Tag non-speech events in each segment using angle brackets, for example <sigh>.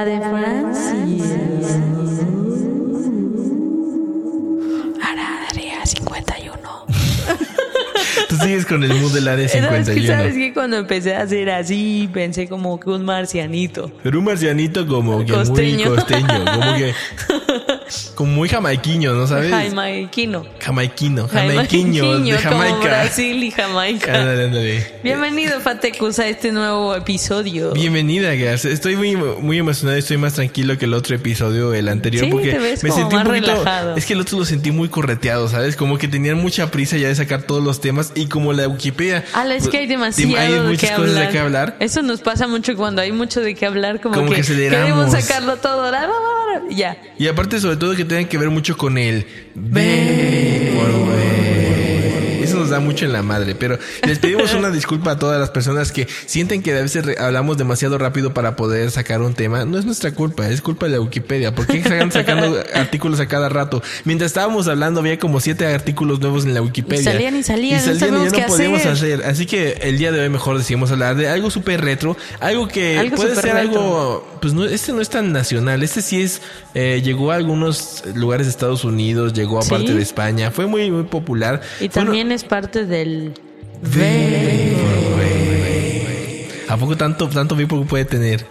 La de Francia. Área 51. <laughs> Tú sigues con el mood del área <laughs> No, es que 51. sabes que cuando empecé a hacer así, pensé como que un marcianito. Pero un marcianito como que Costeño. muy costeño, como que <laughs> como muy jamaiquiño, ¿no sabes? Jamaiquino. Jamaiquino, jamaiquiño de como Jamaica. Brasil y Jamaica. Ándale, ándale. Bienvenido, Fatecus, a este nuevo episodio. Bienvenida, Gas. Estoy muy, muy emocionado y estoy más tranquilo que el otro episodio, el anterior, Sí, porque te ves me como sentí un más poquito. relajado. Es que el otro lo sentí muy correteado, ¿sabes? Como que tenían mucha prisa ya de sacar todos los temas y como la Wikipedia. Ala, es que hay pues, demasiado hay de muchas cosas hablar. de qué hablar. Eso nos pasa mucho cuando hay mucho de qué hablar, como, Como que, que queremos sacarlo todo. la, Ya. Y aparte, sobre todo, que tengan que ver mucho con el ve nos da mucho en la madre. Pero les pedimos una disculpa a todas las personas que sienten que a veces hablamos demasiado rápido para poder sacar un tema. No es nuestra culpa, es culpa de la Wikipedia. ¿Por qué están <laughs> sacando artículos a cada rato? Mientras estábamos hablando, había como siete artículos nuevos en la Wikipedia. Y salían y salían, Y no salían y sabíamos ya no podíamos hacer. hacer. Así que el día de hoy mejor decidimos hablar de algo súper retro. Algo que Algo puede ser retro. algo pues no, este no es tan nacional. Este sí es, eh, llegó a algunos lugares de Estados Unidos, llegó a Sí. parte de España, fue muy, muy popular. Y también es parte del. ¿A poco tanto, tanto Vapor puede tener?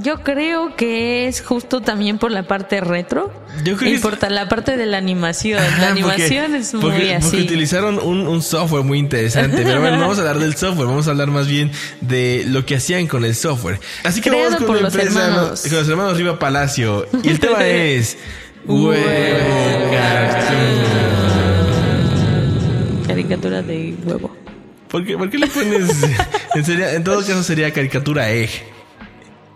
Yo creo que es justo también por la parte retro. Yo creo y que- por ta- la parte de la animación. Ajá, la porque- animación es muy porque, así. Porque utilizaron un, un software muy interesante. Pero bueno, no <laughs> vamos a hablar del software, vamos a hablar más bien de lo que hacían con el software. Así que Creado vamos con la los empresa, hermanos. con los hermanos Riva Palacio. Y el tema <laughs> es Huevo. Caricatura de huevo. ¿Por qué, por qué le pones? <laughs> en, serio, en todo caso sería caricatura egg.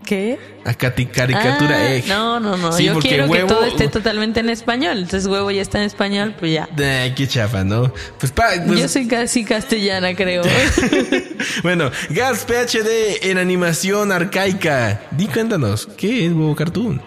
¿Qué? A cati- caricatura Ah, egg. No, no, no. Sí, Yo quiero huevo- que todo esté totalmente en español. Entonces, huevo ya está en español, pues ya. Ay, qué chafa, ¿no? Pues, pa, pues- Yo soy casi castellana, creo. <laughs> bueno, Gas PhD en animación arcaica. Di, cuéntanos, ¿qué es huevo cartoon?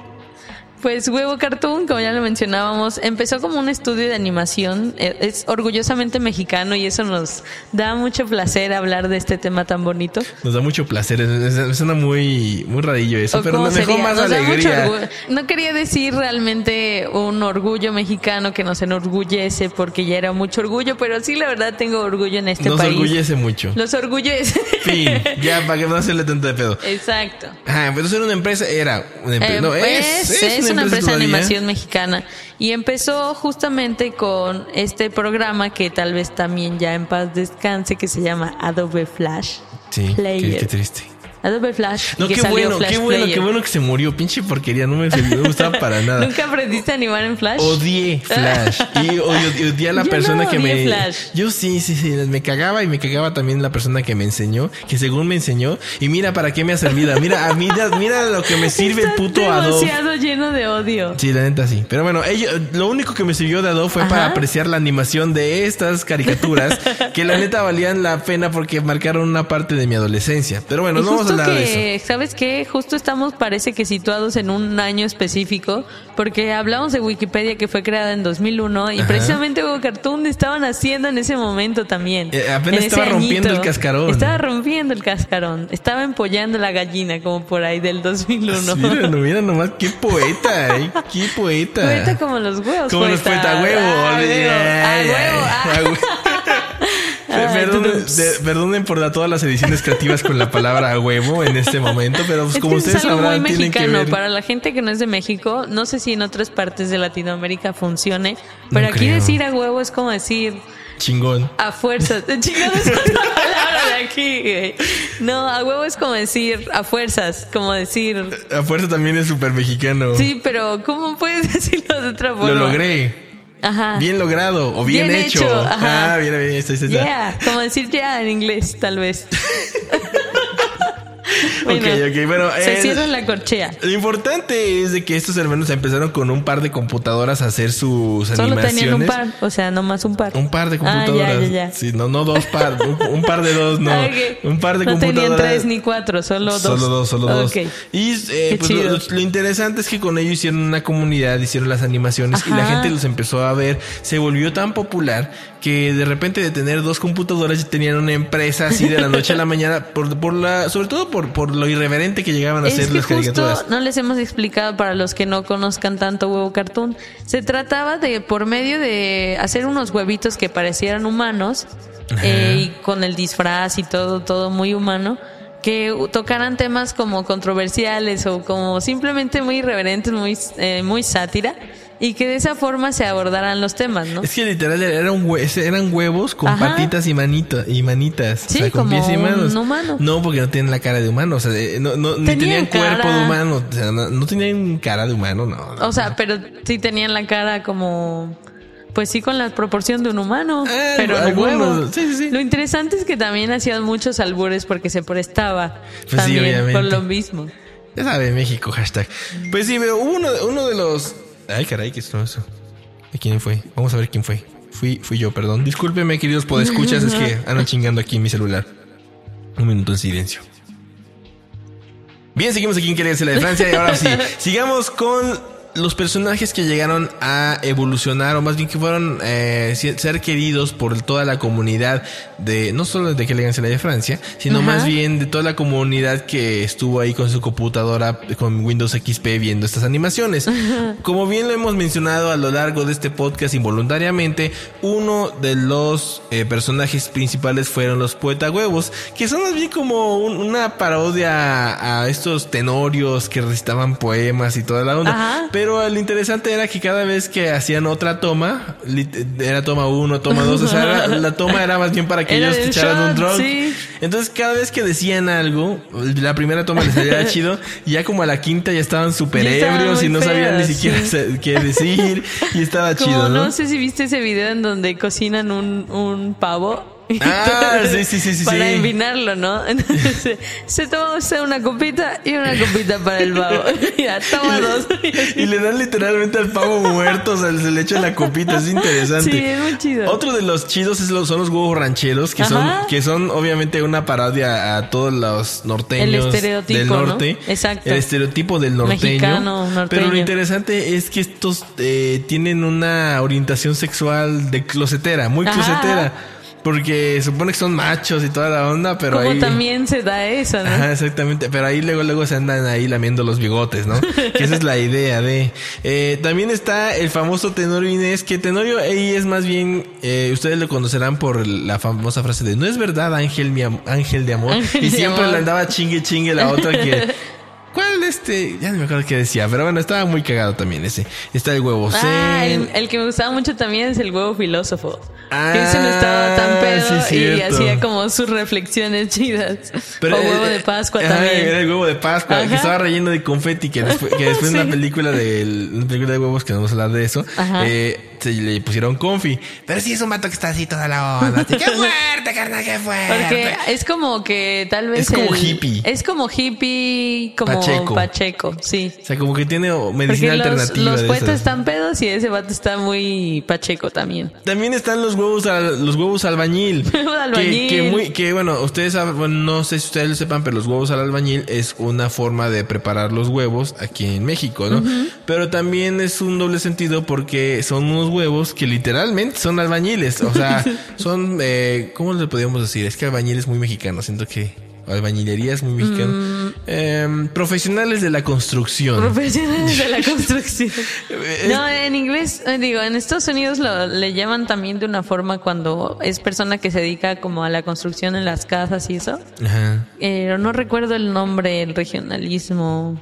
Pues Huevo Cartoon, como ya lo mencionábamos, empezó como un estudio de animación. Eh, Es orgullosamente mexicano y eso nos da mucho placer hablar de este tema tan bonito. Nos da mucho placer, es- es- suena muy, muy rarillo eso, ¿O pero me dejó más Nos alegría. No quería decir realmente un orgullo mexicano que nos enorgullece porque ya era mucho orgullo, pero sí la verdad tengo orgullo en este Nos país. orgullece mucho. Los orgullece. Fin, <laughs> ya para que no hacerle tanto de pedo. Exacto. Ah, pero era una empresa, era una empresa. Eh, no, es, es, es una empresa de animación mexicana y empezó justamente con este programa que tal vez también ya en paz descanse que se llama Adobe Flash Sí, qué, Player. qué triste. Adobe Flash No, qué bueno, Flash qué bueno, Player. qué bueno que se murió. Pinche porquería, no me, no me gustaba para nada. <laughs> ¿Nunca aprendiste a animar en Flash? Odié Flash. <laughs> Y odié, odié a la Yo persona no que me. Flash. Yo sí, sí, sí. Me cagaba y me cagaba también la persona que me enseñó. Que según me enseñó. Y mira para qué me ha servido. Mira, a mí, mira lo que me sirve el puto Adobe. demasiado lleno de odio. Sí, la neta sí. Pero bueno, ello- lo único que me sirvió de Adobe fue Ajá. para apreciar la animación de estas caricaturas. <laughs> que la neta valían la pena porque marcaron una parte de mi adolescencia. Pero bueno, no vamos a eso. que, ¿sabes qué? Justo estamos, parece que situados en un año específico, porque hablamos de Wikipedia que fue creada en 2001 y Ajá. precisamente Hugo Cartoon estaban haciendo en ese momento también. Eh, apenas En estaba rompiendo el cascarón. Estaba rompiendo el cascarón. Estaba empollando la gallina, como por ahí del 2001. Mira, no, mira nomás, qué poeta, eh, qué poeta. Poeta como los huevos. Como los poeta. poeta huevo. Ah, huevo. Ah, <laughs> huevo. Ah. Ah. Ah, Perdonen, por la- todas las ediciones creativas con la palabra a huevo en este momento, pero pues Es como ustedes es algo sabrán, muy tienen que mexicano. ver. Para la gente que no es de México, no sé si en otras partes de Latinoamérica funcione, pero No aquí creo. decir a huevo es como decir Chingón. a fuerzas. <laughs> Chingón es otra palabra de aquí. güey. No, a huevo es como decir a fuerzas, como decir. A fuerza también es súper mexicano. Sí, pero ¿cómo puedes <laughs> decirlo de otra forma? Lo logré. Ajá. Bien logrado o bien, Bien hecho. hecho, ajá. Ah, bien, bien, está, está, está. Yeah, como decir ya en inglés, tal vez. <laughs> Bueno, Ok, ok, bueno, Se eh, cierra la corchea. Lo importante es de que estos hermanos empezaron con un par de computadoras a hacer sus Solo animaciones. tenían un par, o sea, no más un par. Un par de Ah, computadoras. ya, ya, ya. Sí, no, no dos par, un, un par de dos, no. <laughs> Ah. Un par de no computadoras. tenían tres ni cuatro, solo dos. Solo dos, solo dos. Y eh, pues, lo, interesante es que con ellos hicieron una comunidad, hicieron las animaciones y la gente los empezó a ver. Se volvió tan popular que de repente de tener dos computadoras ya tenían una empresa así de la noche a la <laughs> mañana, por, por la, sobre todo por, por lo irreverente que llegaban a ser las justo caricaturas. no les hemos explicado para los que no conozcan tanto huevo cartoon. Se trataba de, por medio de hacer unos huevitos que parecieran humanos eh, y con el disfraz y todo, todo muy humano, que tocaran temas como controversiales o como simplemente muy irreverentes, muy, eh, muy sátira y que de esa forma se abordaran los temas, ¿no? Es que literal era un hue- eran huevos con Ajá. patitas y manito, y manitas. Sí, o sea, con como pies y manos. un humano. No, porque no tienen la cara de humano. O sea, no, no, ni tenían cuerpo de humano. O sea, no, no tenían cara de humano, no. no. O sea, pero sí tenían la cara como. Pues sí, con la proporción de un humano. Ah, pero no algunos, sí, sí, sí. Lo interesante es que también hacían muchos albures porque se prestaba Pues también por lo mismo. Ya sabe, México, hashtag. Pues sí, pero uno, uno de los. Ay, caray, ¿qué es todo eso? ¿De quién fue? Vamos a ver quién fue. Fui, fui yo, perdón. Discúlpeme, queridos podescuchas, es que <laughs> andan chingando aquí en mi celular. Un minuto en silencio. Bien, seguimos aquí en Quería la de Francia y ahora sí, sigamos con los personajes que llegaron a evolucionar o más bien que fueron eh, ser queridos por toda la comunidad de no solo de que le la de Francia, sino Ajá. más bien de toda la comunidad que estuvo ahí con su computadora con Windows XP viendo estas animaciones. Como bien lo hemos mencionado a lo largo de este podcast involuntariamente, uno de los eh, personajes principales fueron los poeta huevos, que son más bien como un- una parodia a estos tenorios que recitaban poemas y toda la onda. Ajá. Pero lo interesante era que cada vez que hacían otra toma, era toma uno, toma dos, o sea, era- <laughs> la toma era más bien para que Era ellos del echaran un drone. sí. Entonces cada vez que decían algo, la primera toma les salía <laughs> chido, y ya como a la quinta ya estaban súper ebrios y no sabían ni siquiera sí. <laughs> qué decir, y estaba Como chido, ¿no? no sé si viste ese video en donde cocinan un, un pavo. Ah, sí, sí, sí, sí, Para sí. envinarlo, ¿no? Entonces se, toma usted una copita y una copita para el pavo. <laughs> Ya, toma dos. Y le dan literalmente al pavo muerto, o sea, se le echa la copita, es interesante. Sí, es muy chido. Otro de los chidos es los, son los huevos rancheros, que son, que son obviamente una parodia a todos los norteños El del ¿no? norte. Exacto. El estereotipo del norteño. Mexicano, norteño. Pero lo interesante es que estos eh, tienen una orientación sexual de closetera, muy Ajá. closetera. Porque supone que son machos y toda la onda, pero Como ahí... también se da eso, ¿no? Ajá, exactamente. Pero ahí luego, luego se andan ahí lamiendo los bigotes, ¿no? que esa es la idea de. Eh, también está el famoso Tenorio Inés, que Tenorio ahí es más bien, eh, ustedes lo conocerán por la famosa frase de no es verdad, Ángel, mi am- ángel de amor. Ángel y de siempre amor. le andaba chingue chingue la otra que. <laughs> ¿Cuál este? Ya no me acuerdo qué decía, pero bueno, estaba muy cagado también ese. Está el huevo Ah, zen. el, el que me gustaba mucho también es el huevo filósofo. Ah, que ese no estaba tan pedo sí, y hacía como sus reflexiones chidas. o huevo eh, de Pascua también. Era el huevo de Pascua, que Ajá. estaba relleno de confeti, que después, que después en <laughs> Sí. una película de una película de huevos, que no vamos a hablar de eso, eh, se le pusieron confi. Pero sí es un vato que está así toda la onda. así, ¡Qué <laughs> fuerte, carnal, qué fuerte! Porque es como que tal vez. Es como el- hippie. Es como hippie, como Pacheco. Pacheco, sí. O sea, como que tiene Porque medicina los, alternativa. los de poetas esas. están pedos y ese vato está muy Pacheco también. También están los huevos al- los huevos albañil. <laughs> Albañil. Que, que muy, que bueno, ustedes saben, no sé si ustedes lo sepan, pero los huevos al albañil es una forma de preparar los huevos aquí en México, ¿no? Pero también es un doble sentido porque son unos huevos que literalmente son albañiles. O sea, <laughs> son, eh, ¿cómo le podríamos decir? Es que albañil es muy mexicano. Siento que albañilería es muy mexicano. Em, profesionales de la construcción. Profesionales de la <laughs> construcción. Eh, No, en inglés, eh, digo, en Estados Unidos lo, le llaman también de una forma cuando es persona que se dedica como a la construcción en las casas y eso. Ajá. Pero no recuerdo el nombre, el regionalismo.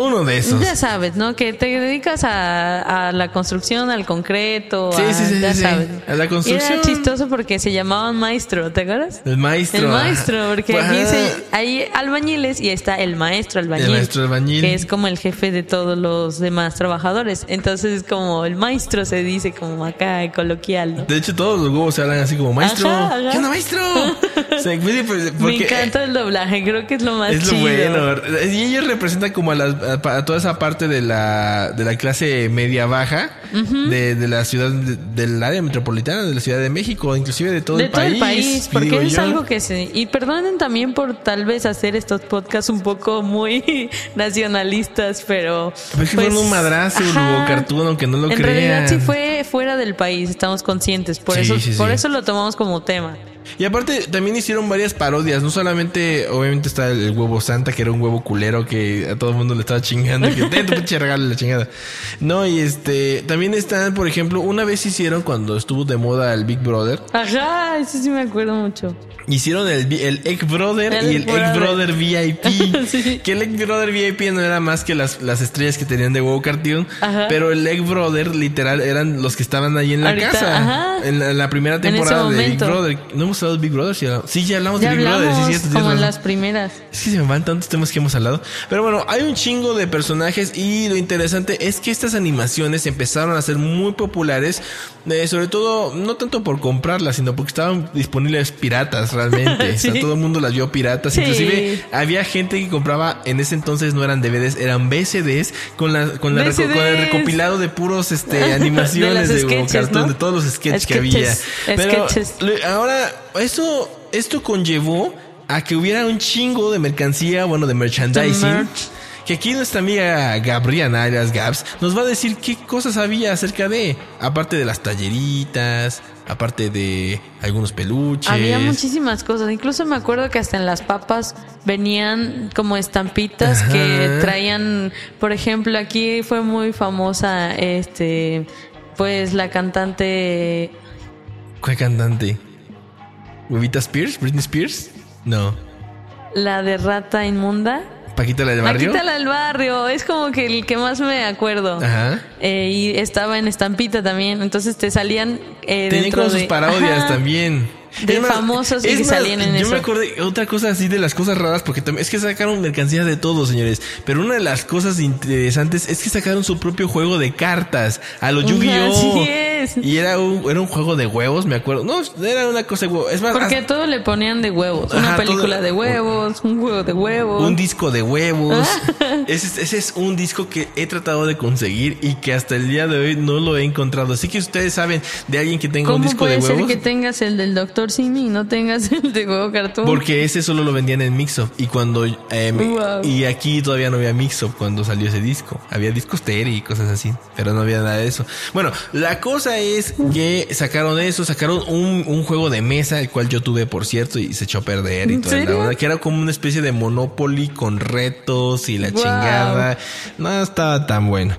Uno de esos. Ya sabes, ¿no? Que te dedicas a, a la construcción, al concreto. Sí, a- sí, sí, ya sí, sabes. a la construcción. Y era chistoso porque se llamaban maestro, ¿te acuerdas? El maestro. El maestro, porque aquí se- hay albañiles y está el maestro albañil. El maestro albañil. Que es como el jefe de todos los demás trabajadores. Entonces es como el maestro se dice como acá coloquial, ¿no? De hecho, todos los huevos se hablan así como maestro. Ajá, ajá. ¿Qué onda, maestro? <laughs> O sea, pues, Me encanta el doblaje, creo que es lo más Es lo chido. bueno. Y ellos representan como a, las- a- a toda esa parte de la, de la clase media baja de, de la ciudad, de- del área metropolitana de la Ciudad de México, inclusive de todo de el todo país. el país, porque digo es yo. algo que se... Y perdonen también por tal vez hacer estos podcasts un poco muy <laughs> nacionalistas, pero... Pero es que fueron un madrazo, Hugo Cartoon, aunque no lo En crean. realidad sí fue fuera del país, estamos conscientes, por, Sí, eso, sí, por sí. eso lo tomamos como tema. Y aparte también hicieron varias parodias, no solamente, obviamente está el, el huevo santa, que era un huevo culero que a todo el mundo le estaba chingando, que ten tu pinche regalo la chingada. No, y este, también están, por ejemplo, una vez hicieron cuando estuvo de moda el Big Brother, Ajá, eso sí me acuerdo mucho. hicieron el, el Egg Brother El y el Egg Egg Brother. Brother VIP. <laughs> Sí. Que el Egg Brother VIP no era más que las, las estrellas que tenían de huevo cartoon, Ajá. pero el Egg Brother literal eran los que estaban ahí en la Ahorita, casa. ajá. En la, en la primera temporada de Big. Brother. ¿No hemos hablado de Big Brother? Sí, ya- Sí, ya hablamos Ya de Big Brother. hablamos Sí, cierto, tienes como en las primeras. Es que se me van tantos temas que hemos hablado. Pero bueno, hay un chingo de personajes y lo interesante es que estas animaciones empezaron a ser muy populares, eh, sobre todo no tanto por comprarlas, sino porque estaban disponibles piratas realmente. <laughs> O sea, Sí. todo el mundo las vio piratas. Sí. Inclusive había gente que compraba, en ese entonces no eran DVDs, eran VCDs con, la, con, la VCDs. con el recopilado de puros este, <laughs> animaciones De de, sketches, ¿no? de todos los sketches, que había. Sketches, Pero sketches. ahora, eso, esto conllevó a que hubiera un chingo de mercancía, bueno, de merchandising. De merch. Que aquí nuestra amiga Gabriana, alias Gabs, nos va a decir qué cosas había acerca de, aparte de las talleritas, aparte de algunos peluches. Había muchísimas cosas. Incluso me acuerdo que hasta en las papas venían como estampitas Ajá. que traían, por ejemplo, aquí fue muy famosa, este, pues la cantante. ¿Cuál cantante? ¿Huevita Spears? ¿Britney Spears? No. La de rata inmunda. ¿Paquita la del barrio? Paquita la del barrio, es como que el que más me acuerdo. Ajá. Eh, y estaba en estampita también, entonces te salían eh, Tenían dentro como sus de- parodias Ajá. también. <laughs> De Es más, famosos y que más, salían en yo eso. me acordé otra cosa así de las cosas raras porque también es que sacaron mercancía de todo, señores. Pero una de las cosas interesantes es que sacaron su propio juego de cartas a los Yu-Gi-Oh. Así es. Y era un, era un juego de huevos, me acuerdo. No, era una cosa de huevos. Es más, Porque a todo le ponían de huevos. Una Ajá, película todo- de huevos, un juego de huevos. un disco de huevos. Ah. <laughs> ese, es- ese es un disco que he tratado de conseguir y que hasta el día de hoy no lo he encontrado. Así que ustedes saben de alguien que tenga un ¿Cómo disco de puede ser huevos. que tengas el del Doctor Simi y no tengas el de huevo cartoon? Porque ese solo lo vendían en Mixup y cuando eh, Wow. y aquí todavía no había Mixup cuando salió ese disco. Había discos Terry y cosas así, pero no había nada de eso. Bueno, la cosa es que sacaron eso, sacaron un, un juego de mesa, el cual yo tuve por cierto y se echó a perder y ¿En toda la onda, que era como una especie de Monopoly con retos y la Wow. chingada. No estaba tan bueno.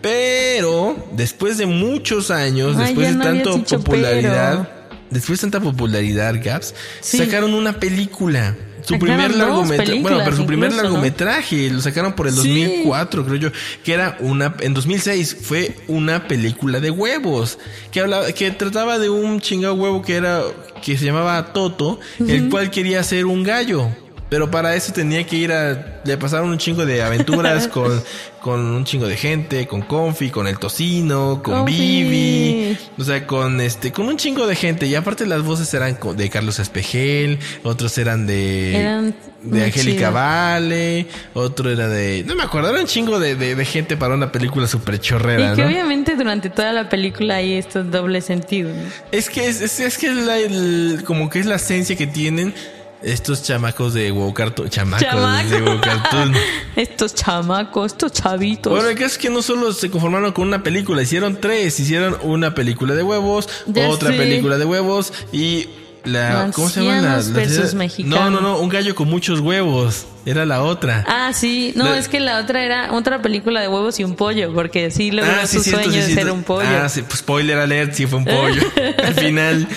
Pero después de muchos años, Ay, después de dicho popularidad, después de tanta popularidad, Gaps, Sí. sacaron una película. Su Sacaron primer largometraje, bueno, pero su primer incluso, ¿no? largometraje lo sacaron por el Sí. 2004, creo yo, que era una en 2006 fue una película de huevos que hablaba que trataba de un chingado huevo que era que se llamaba Toto, el cual quería ser un gallo. Pero para eso tenía que ir a... Le pasaron un chingo de aventuras <laughs> con, con un chingo de gente, con Confi, con el Tocino, con Confi. Vivi. O sea, con este, con un chingo de gente. Y aparte las voces eran de Carlos Espejel, otros eran de... Eran de Angélica. Vale, otro era de... No me acuerdo, era un chingo de, de, de gente para una película súper chorrera, Y que ¿no? obviamente durante toda la película hay estos doble sentidos. ¿no? Es que es, es, es que es la, el- como que es la esencia que tienen estos chamacos de huevo cartoon. Chamacos Chamaco. de huevo <laughs> cartoon. <laughs> estos chamacos, estos chavitos. Bueno, el caso es que no solo se conformaron con una película, hicieron tres. Hicieron una película de huevos, Ya otra película de huevos y la... ¿Cómo se llama? La, versus No, mexicanos. no, no, un gallo con muchos huevos. Era la otra. Ah, sí. No, La- es que la otra era otra película de huevos y un pollo, porque sí logró Ah, su cierto, sueño sí, de ser un pollo. Ah, sí, pues, spoiler alert, sí fue un <laughs> pollo. Al final.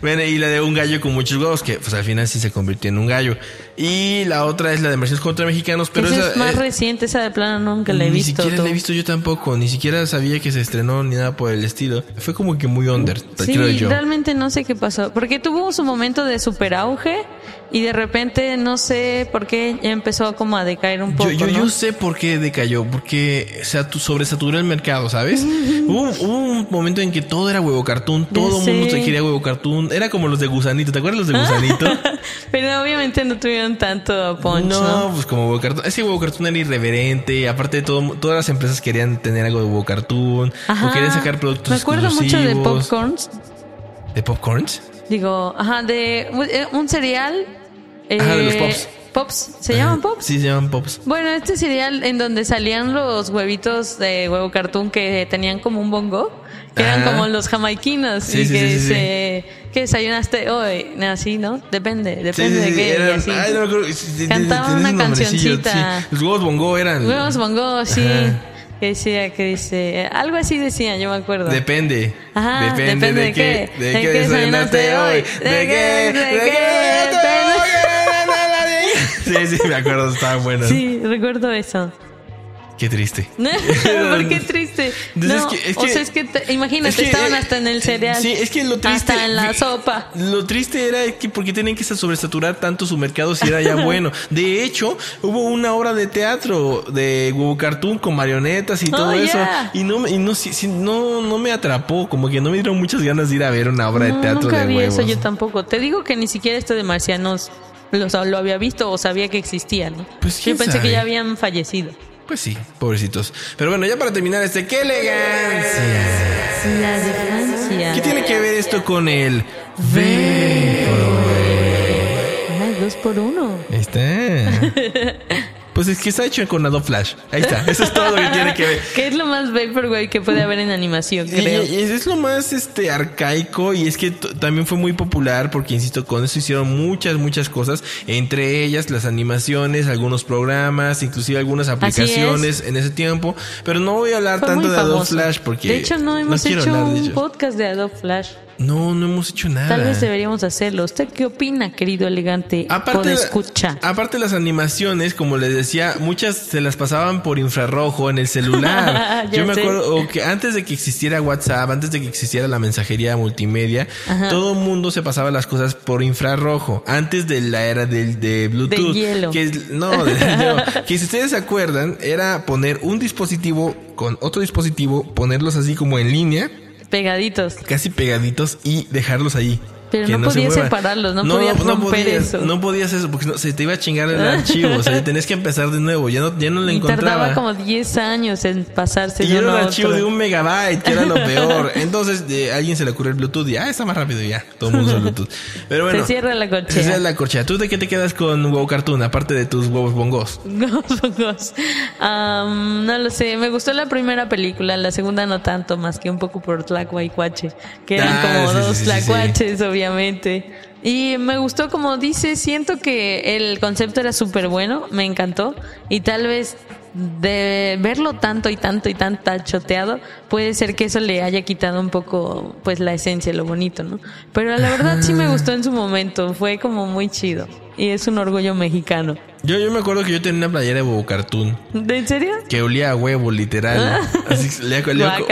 Bueno, y la de un gallo con muchos huevos, que pues al final sí se convirtió en un gallo. Y la otra es la de Mercedes contra Mexicanos, pero esa es más eh, reciente, esa de plano nunca la he ni visto. siquiera tú. la he visto yo tampoco, ni siquiera sabía que se estrenó ni nada por el estilo. Fue como que muy under, Sí, creo yo. realmente no sé qué pasó. Porque tuvo su momento de super auge y de repente no sé por qué ya empezó como a decaer un poco. Yo, yo, ¿no? yo sé por qué decayó, porque se atu- sobresaturó el mercado, ¿sabes? <laughs> hubo, hubo un momento en que todo era huevo cartoon, todo el mundo sé. te quería huevo cartoon, era como los de gusanito, ¿te acuerdas los de gusanito? <laughs> Pero obviamente no tuvieron tanto punch, no, ¿no? pues como huevo cartoon, ese huevo cartoon era irreverente, aparte de todo, todas las empresas querían tener algo de huevo cartoon, o querían sacar productos Me acuerdo mucho de. Popcorns. ¿De popcorns? Digo, ajá, de eh, un cereal. Ajá, de los eh, Pops. Pops, ¿se llaman Pops? Sí, se llaman pops. Bueno, este cereal en donde salían los huevitos de huevo cartoon que tenían como un bongo, que eran Ajá. como los jamaiquinos Sí, y sí, que sí, se que desayunaste hoy, así, ¿no? Depende, depende de qué. y eran- así. ay, no sí, Cantaban una un cancioncita. Los huevos bongo eran. Huevos bongo, sí. Ajá. Que decía, que dice, algo así decía, yo me acuerdo. Depende. Ajá, depende, depende de, de qué. qué. ¿De ¿De qué qué desayunaste hoy? ¿De ¿De qué? qué? ¿De ¿De qué? qué? Sí, sí, me acuerdo, estaban buenos. Sí, recuerdo eso. Qué triste. <laughs> ¿Por qué triste? No, es que- es o que- sea, es que te- imagínate, Es que, estaban eh, hasta en el cereal. Sí, es que lo triste. Hasta en la sopa. Lo triste era que porque tenían que sobresaturar tanto su mercado si era ya <laughs> bueno. De hecho, hubo una obra de teatro de huevo cartoon con marionetas y todo Oh, eso. yeah. Y no, me- y no, sí- sí, no, no me atrapó. Como que no me dieron muchas ganas de ir a ver una obra de No, teatro nunca de vi huevos. eso yo tampoco. Te digo que ni siquiera esto de marcianos <laughs> lo, lo había visto o sabía que existía, ¿no? Pues, yo ¿quién pensé sabe? que ya habían fallecido. Pues sí, pobrecitos. Pero bueno, ya para terminar este, ¡qué elegancia! La de Francia. ¿Qué tiene que ver esto con el Ay, dos por uno. Ahí está. <laughs> Pues es que está hecho con Adobe Flash. Ahí está. Eso es todo lo que <laughs> tiene que ver. ¿Qué es lo más vaporwave que puede haber en animación, Y, creo? y es lo más este arcaico y es que también fue muy popular porque insisto con eso hicieron muchas muchas cosas entre ellas las animaciones algunos programas inclusive algunas aplicaciones en ese tiempo pero no voy a hablar Fue tanto de Adobe. Flash porque De hecho, no hemos quiero hecho hablar de un podcast de Adobe Flash. No no hemos hecho nada Tal vez deberíamos hacerlo. ¿Usted qué opina, querido elegante? Aparte, escucha. aparte las animaciones, como les decía, muchas se las pasaban por infrarrojo en el celular. <laughs> Yo me sé. acuerdo que antes de que existiera WhatsApp, antes de que existiera la mensajería multimedia, todo el mundo se pasaba las cosas por infrarrojo. Antes de la era del de Bluetooth. De hielo. Que es- no, de- no, <laughs> que si ustedes se acuerdan, era poner un dispositivo con otro dispositivo, ponerlos así como en línea Pegaditos. casi pegaditos y dejarlos ahí. Pero no podías separarlos, no podías romper podías, eso. No podías eso porque no, se te iba a chingar el archivo. O sea, tenías que empezar de nuevo. Ya no, ya no lo Y encontraba. tardaba como 10 años en pasarse y de era un archivo otro. de un megabyte, que era lo peor. Entonces, de, a alguien se le ocurrió el Bluetooth y, ah, está más rápido ya. Todo el mundo usa Bluetooth. Pero bueno. Se cierra la corchea. Se cierra la corchea. ¿Tú de qué te quedas con huevo cartoon, aparte de tus huevos bongos? <laughs> Gos. Am, no lo sé, me gustó la primera película, la segunda no tanto, más que un poco por Tlacuaycuache, que eran Ah, como sí, dos sí, sí, sí. Tlacuaches, obviamente. Y me gustó, como dice, siento que el concepto era súper bueno, me encantó, y tal vez de verlo tanto y tanto y tan choteado, puede ser que eso le haya quitado un poco, pues, la esencia, lo bonito, ¿no? Pero la verdad sí me <laughs> gustó en su momento, fue como muy chido, y es un orgullo mexicano. Yo, yo me acuerdo que yo tenía una playera de huevo cartoon. ¿De en serio? Que olía a huevo, literal. Así, olía,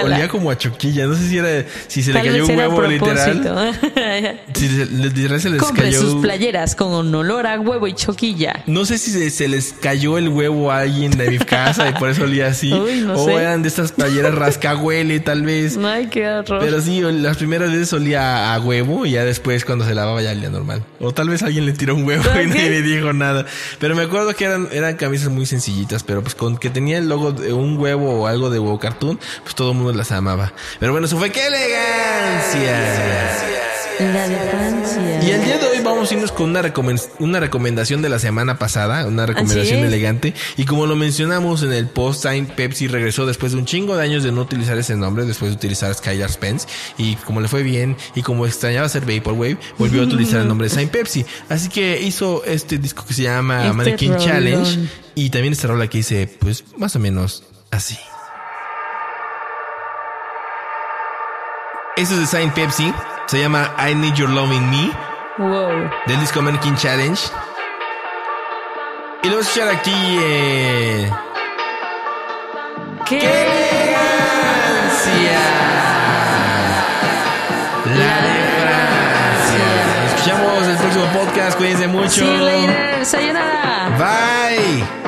olía- como a choquilla. No sé si era, si se Tal le cayó un huevo literal. <laughs> Si se, literal se les Compre cayó. sus playeras con olor a huevo y choquilla. No sé si se, se les cayó el huevo a alguien de mi casa y por eso olía así. <laughs> Uy, no o sé. eran de estas playeras rascahuele, tal vez. Ay, qué horror. Pero sí, las primeras veces olía a huevo y ya después cuando se lavaba ya olía normal. O tal vez alguien le tiró un huevo <laughs> y nadie dijo nada. Pero me acuerdo que eran, eran camisas muy sencillitas, pero pues con que tenía el logo de un huevo o algo de huevo cartoon, pues todo el mundo las amaba. Pero bueno, eso fue qué elegancia. La Francia. Y el día de hoy vamos a irnos con una, una recomendación de la semana pasada, una recomendación elegante. Y como lo mencionamos en el post time, Pepsi regresó después de un chingo de años de no utilizar ese nombre, después de utilizar Skylar Spence. Y como le fue bien y como extrañaba ser Vaporwave, volvió a utilizar el nombre de Saint Pepsi. Así que hizo este disco que se llama Este Mannequin. Challenge. Y también esta rola que dice, pues más o menos así. Esto es de Saint Pepsi. Se llama I Need Your Love in Me. Wow. Del disco American Challenge. Y lo vamos a escuchar aquí. Eh... ¿Qué? ¡Qué elegancia! La de Francia. Nos escuchamos el próximo podcast. Cuídense mucho. See you later. Sayonara. Bye.